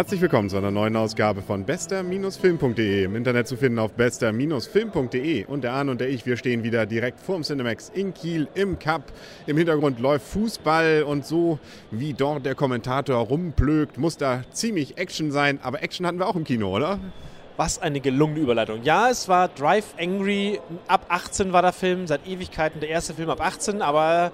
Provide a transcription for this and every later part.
Herzlich willkommen zu einer neuen Ausgabe von bester-film.de. Im Internet zu finden auf bester-film.de. Und der Arne und der ich, wir stehen wieder direkt vorm Cinemax in Kiel im Cup. Im Hintergrund läuft Fußball und so wie dort der Kommentator rumplögt, muss da ziemlich Action sein. Aber Action hatten wir auch im Kino, oder? Was eine gelungene Überleitung. Ja, es war Drive Angry. Ab 18 war der Film, seit Ewigkeiten der erste Film ab 18, aber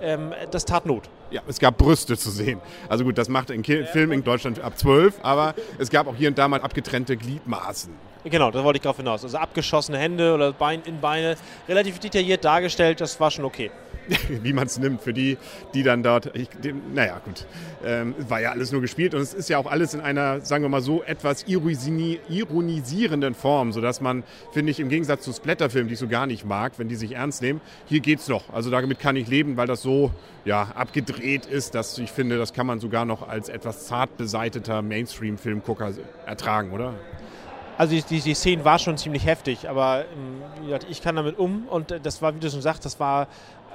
ähm, das tat Not. Ja, es gab Brüste zu sehen. Also gut, das macht ein Film in Deutschland ab 12, aber es gab auch hier und da mal abgetrennte Gliedmaßen. Genau, da wollte ich drauf hinaus. Also abgeschossene Hände oder Bein in Beine, relativ detailliert dargestellt, das war schon okay. wie man es nimmt, für die, die dann dort, ich, die, naja gut, ähm, war ja alles nur gespielt und es ist ja auch alles in einer, sagen wir mal so, etwas ironisierenden Form, sodass man, finde ich, im Gegensatz zu Splatterfilmen, die ich so gar nicht mag, wenn die sich ernst nehmen, hier geht's noch. Also damit kann ich leben, weil das so ja, abgedreht ist, dass ich finde, das kann man sogar noch als etwas zart beseiteter Mainstream-Filmgucker ertragen, oder? Also die, die, die Szene war schon ziemlich heftig, aber ähm, ich kann damit um und äh, das war, wie du schon sagst, das war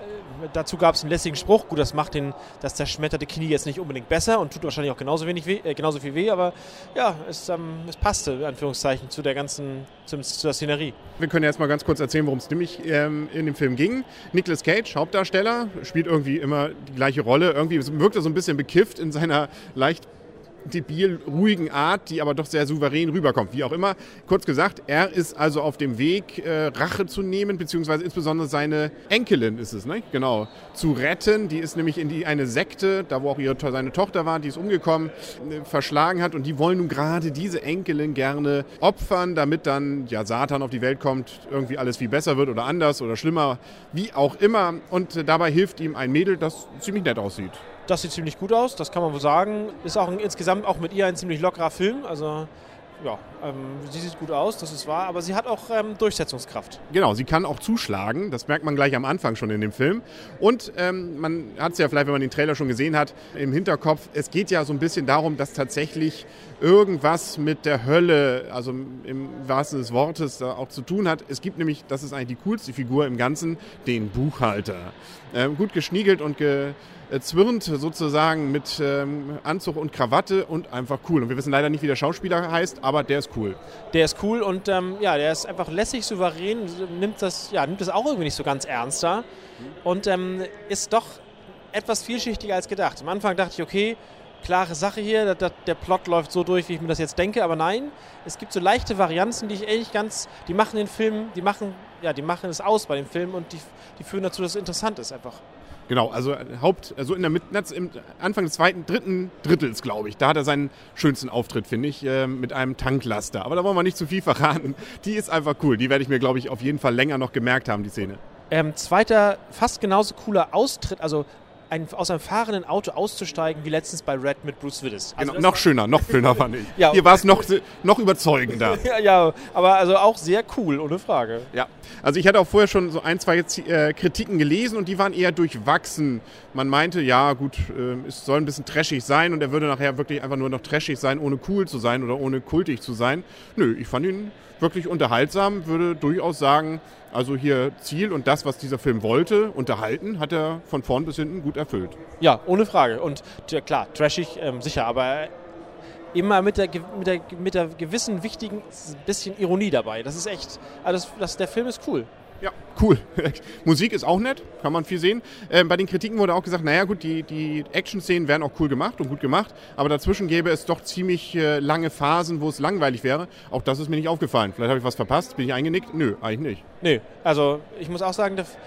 äh, dazu gab es einen lässigen Spruch. Gut, das macht den, das zerschmetterte Knie jetzt nicht unbedingt besser und tut wahrscheinlich auch genauso, wenig weh, äh, genauso viel weh, aber ja, es, ähm, es passte, in Anführungszeichen, zu der ganzen, zum, zu der Szenerie. Wir können jetzt mal ganz kurz erzählen, worum es nämlich ähm, in dem Film ging. Nicolas Cage, Hauptdarsteller, spielt irgendwie immer die gleiche Rolle. Irgendwie wirkt er so ein bisschen bekifft in seiner leicht debil ruhigen Art, die aber doch sehr souverän rüberkommt. Wie auch immer, kurz gesagt, er ist also auf dem Weg, äh, Rache zu nehmen, beziehungsweise insbesondere seine Enkelin ist es, ne? Genau, zu retten. Die ist nämlich in die, eine Sekte, da wo auch ihre, seine Tochter war, die ist umgekommen, äh, verschlagen hat und die wollen nun gerade diese Enkelin gerne opfern, damit dann ja Satan auf die Welt kommt, irgendwie alles viel besser wird oder anders oder schlimmer, wie auch immer. Und äh, dabei hilft ihm ein Mädel, das ziemlich nett aussieht. Das sieht ziemlich gut aus, das kann man wohl sagen. Ist auch ein, insgesamt auch mit ihr ein ziemlich lockerer Film. Also ja, ähm, sie sieht gut aus, das ist wahr, aber sie hat auch ähm, Durchsetzungskraft. Genau, sie kann auch zuschlagen, das merkt man gleich am Anfang schon in dem Film. Und ähm, man hat es ja vielleicht, wenn man den Trailer schon gesehen hat, im Hinterkopf, es geht ja so ein bisschen darum, dass tatsächlich irgendwas mit der Hölle, also im wahrsten des Wortes, da auch zu tun hat. Es gibt nämlich, das ist eigentlich die coolste Figur im Ganzen, den Buchhalter. Ähm, gut geschniegelt und ge zwirnt sozusagen mit ähm, Anzug und Krawatte und einfach cool. Und wir wissen leider nicht, wie der Schauspieler heißt, aber der ist cool. Der ist cool und ähm, ja, der ist einfach lässig, souverän, nimmt das, ja, nimmt das auch irgendwie nicht so ganz ernst da und ähm, ist doch etwas vielschichtiger als gedacht. Am Anfang dachte ich, okay, klare Sache hier, der, der Plot läuft so durch, wie ich mir das jetzt denke, aber nein, es gibt so leichte Varianzen, die ich eigentlich ganz, die machen den Film, die machen, ja, die machen es aus bei dem Film und die, die führen dazu, dass es interessant ist einfach. Genau, also Haupt, also in der Mitte, im Anfang des zweiten, dritten Drittels, glaube ich. Da hat er seinen schönsten Auftritt, finde ich, äh, mit einem Tanklaster. Aber da wollen wir nicht zu viel verraten. Die ist einfach cool. Die werde ich mir, glaube ich, auf jeden Fall länger noch gemerkt haben, die Szene. Ähm, zweiter, fast genauso cooler Austritt, also ein, aus einem fahrenden Auto auszusteigen, wie letztens bei Red mit Bruce Willis. Also genau, noch schöner, noch schöner fand ich. ja, Hier war es noch, noch überzeugender. ja, ja, aber also auch sehr cool, ohne Frage. Ja, also ich hatte auch vorher schon so ein, zwei äh, Kritiken gelesen und die waren eher durchwachsen. Man meinte, ja gut, äh, es soll ein bisschen trashig sein und er würde nachher wirklich einfach nur noch trashig sein, ohne cool zu sein oder ohne kultig zu sein. Nö, ich fand ihn wirklich unterhaltsam, würde durchaus sagen, also hier Ziel und das, was dieser Film wollte, unterhalten, hat er von vorn bis hinten gut erfüllt. Ja, ohne Frage. Und klar, trashig ähm, sicher, aber immer mit der, mit, der, mit der gewissen wichtigen bisschen Ironie dabei. Das ist echt, also das, das, der Film ist cool. Ja, cool. Musik ist auch nett, kann man viel sehen. Ähm, bei den Kritiken wurde auch gesagt, naja gut, die, die Action-Szenen wären auch cool gemacht und gut gemacht, aber dazwischen gäbe es doch ziemlich äh, lange Phasen, wo es langweilig wäre. Auch das ist mir nicht aufgefallen. Vielleicht habe ich was verpasst, bin ich eingenickt? Nö, eigentlich nicht. Nö, also ich muss auch sagen, dass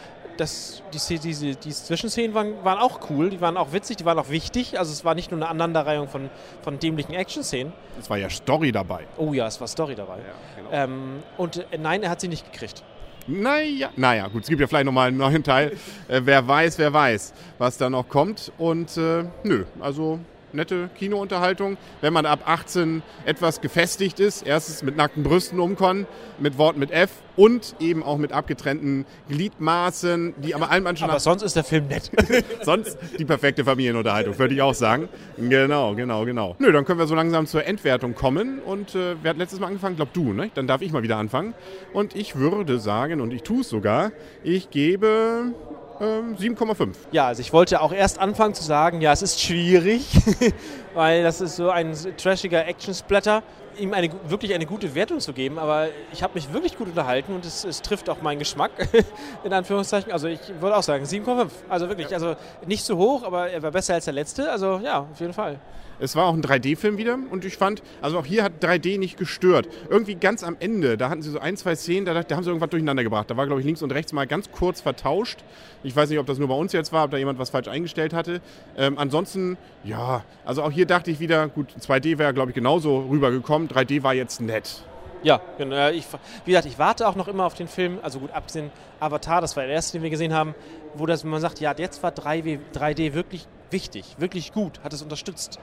die, diese, die Zwischenszenen waren, waren auch cool, die waren auch witzig, die waren auch wichtig. Also es war nicht nur eine Aneinanderreihung von, von dämlichen Action-Szenen. Es war ja Story dabei. Oh ja, es war Story dabei. Ja, genau. ähm, und äh, nein, er hat sie nicht gekriegt. Naja, naja, gut, es gibt ja vielleicht nochmal einen neuen Teil. Äh, wer weiß, wer weiß, was da noch kommt. Und äh, nö, also nette Kinounterhaltung. Wenn man ab 18 etwas gefestigt ist, erstens mit nackten Brüsten umkommen, mit Wort mit F und eben auch mit abgetrennten Gliedmaßen, die aber allen manchen. Aber sonst ist der Film nett. sonst die perfekte Familienunterhaltung, würde ich auch sagen. Genau, genau, genau. Nö, dann können wir so langsam zur Endwertung kommen. Und äh, wer hat letztes Mal angefangen? Glaub du, ne? Dann darf ich mal wieder anfangen. Und ich würde sagen, und ich tue es sogar, ich gebe Ähm, 7,5. Ja, also ich wollte auch erst anfangen zu sagen, ja, es ist schwierig, weil das ist so ein trashiger Action-Splatter, ihm eine, wirklich eine gute Wertung zu geben, aber ich habe mich wirklich gut unterhalten und es, es trifft auch meinen Geschmack, in Anführungszeichen. Also ich würde auch sagen 7,5. Also wirklich, also nicht so hoch, aber er war besser als der letzte, also ja, auf jeden Fall. Es war auch ein 3D-Film wieder und ich fand, also auch hier hat 3D nicht gestört. Irgendwie ganz am Ende, da hatten sie so ein, zwei Szenen, da, da haben sie irgendwas durcheinander gebracht. Da war, glaube ich, links und rechts mal ganz kurz vertauscht. Ich weiß nicht, ob das nur bei uns jetzt war, ob da jemand was falsch eingestellt hatte. Ähm, ansonsten, ja, also auch hier dachte ich wieder, gut, 2D wäre, glaube ich, genauso rübergekommen. 3D war jetzt nett. Ja, genau. Ich, wie gesagt, ich warte auch noch immer auf den Film, also gut, abgesehen Avatar, das war der erste, den wir gesehen haben, wo das, man sagt, ja, jetzt war 3D, 3D wirklich wichtig, wirklich gut, hat es unterstützt.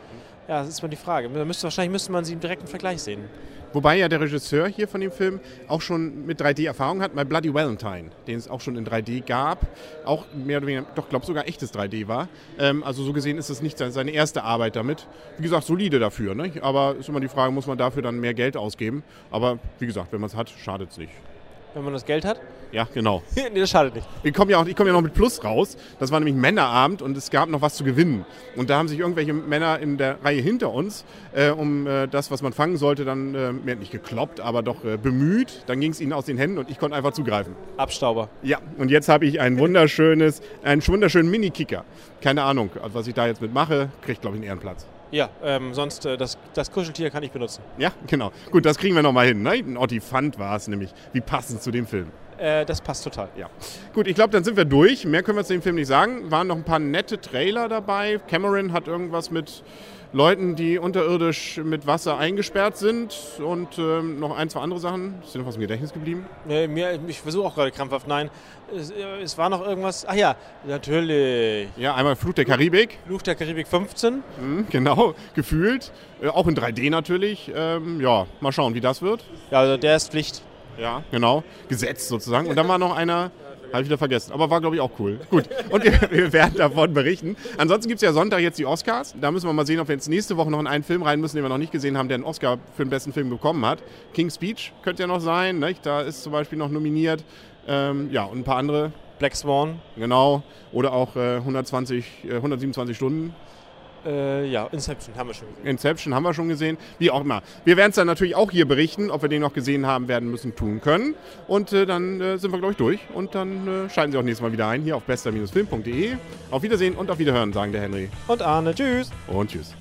Ja, das ist mal die Frage. Müsste, wahrscheinlich müsste man sie im direkten Vergleich sehen. Wobei ja der Regisseur hier von dem Film auch schon mit 3D Erfahrung hat, My Bloody Valentine, den es auch schon in 3D gab, auch mehr oder weniger, doch glaube sogar echtes 3D war. Ähm, also so gesehen ist es nicht seine erste Arbeit damit. Wie gesagt, solide dafür, ne? aber ist immer die Frage, muss man dafür dann mehr Geld ausgeben? Aber wie gesagt, wenn man es hat, schadet es nicht. Wenn man das Geld hat? Ja, genau. nee, das schadet nicht. Ich komme ja, komm ja noch mit Plus raus. Das war nämlich Männerabend und es gab noch was zu gewinnen. Und da haben sich irgendwelche Männer in der Reihe hinter uns äh, um äh, das, was man fangen sollte, dann äh, nicht gekloppt, aber doch äh, bemüht. Dann ging es ihnen aus den Händen und ich konnte einfach zugreifen. Abstauber. Ja, und jetzt habe ich ein wunderschönes, einen wunderschönen Mini-Kicker. Keine Ahnung, was ich da jetzt mit mache, kriegt, glaube ich, einen Ehrenplatz. Ja, ähm, sonst äh, das, das Kuscheltier kann ich benutzen. Ja, genau. Gut, das kriegen wir nochmal hin. Ne? Ein Ottifant war es nämlich. Wie passend zu dem Film. Äh, das passt total. Ja. Gut, ich glaube, dann sind wir durch. Mehr können wir zu dem Film nicht sagen. Waren noch ein paar nette Trailer dabei. Cameron hat irgendwas mit Leuten, die unterirdisch mit Wasser eingesperrt sind und ähm, noch ein, zwei andere Sachen. Ist dir noch was im Gedächtnis geblieben? Nee, mir, ich versuche auch gerade krampfhaft. Nein, es, äh, es, war noch irgendwas. Ach ja, natürlich. Ja, einmal Fluch der Karibik. Fluch der Karibik 15. Mhm, genau, gefühlt. Äh, auch in 3D natürlich. Ähm, ja, mal schauen, wie das wird. Ja, also der ist Pflicht. Ja, genau. Gesetz sozusagen. Und dann war noch einer, habe ich wieder vergessen. Aber war, glaube ich, auch cool. Gut. Und wir, wir werden davon berichten. Ansonsten gibt es ja Sonntag jetzt die Oscars. Da müssen wir mal sehen, ob wir jetzt nächste Woche noch in einen Film rein müssen, den wir noch nicht gesehen haben, der einen Oscar für den besten Film bekommen hat. King's Speech könnte ja noch sein. Nicht? Da ist zum Beispiel noch nominiert. Ähm, ja, und ein paar andere. Black Swan. Genau. Oder auch äh, 120, äh, 127 Stunden. Äh, ja, Inception haben wir schon gesehen. Inception haben wir schon gesehen. Wie auch immer. Wir werden es dann natürlich auch hier berichten, ob wir den noch gesehen haben werden müssen, tun können. Und äh, dann äh, sind wir, glaube ich, durch. Und dann äh, schalten Sie auch nächstes Mal wieder ein, hier auf bester-film.de. Auf Wiedersehen und auf Wiederhören, sagen der Henry. Und Arne. Tschüss. Und tschüss.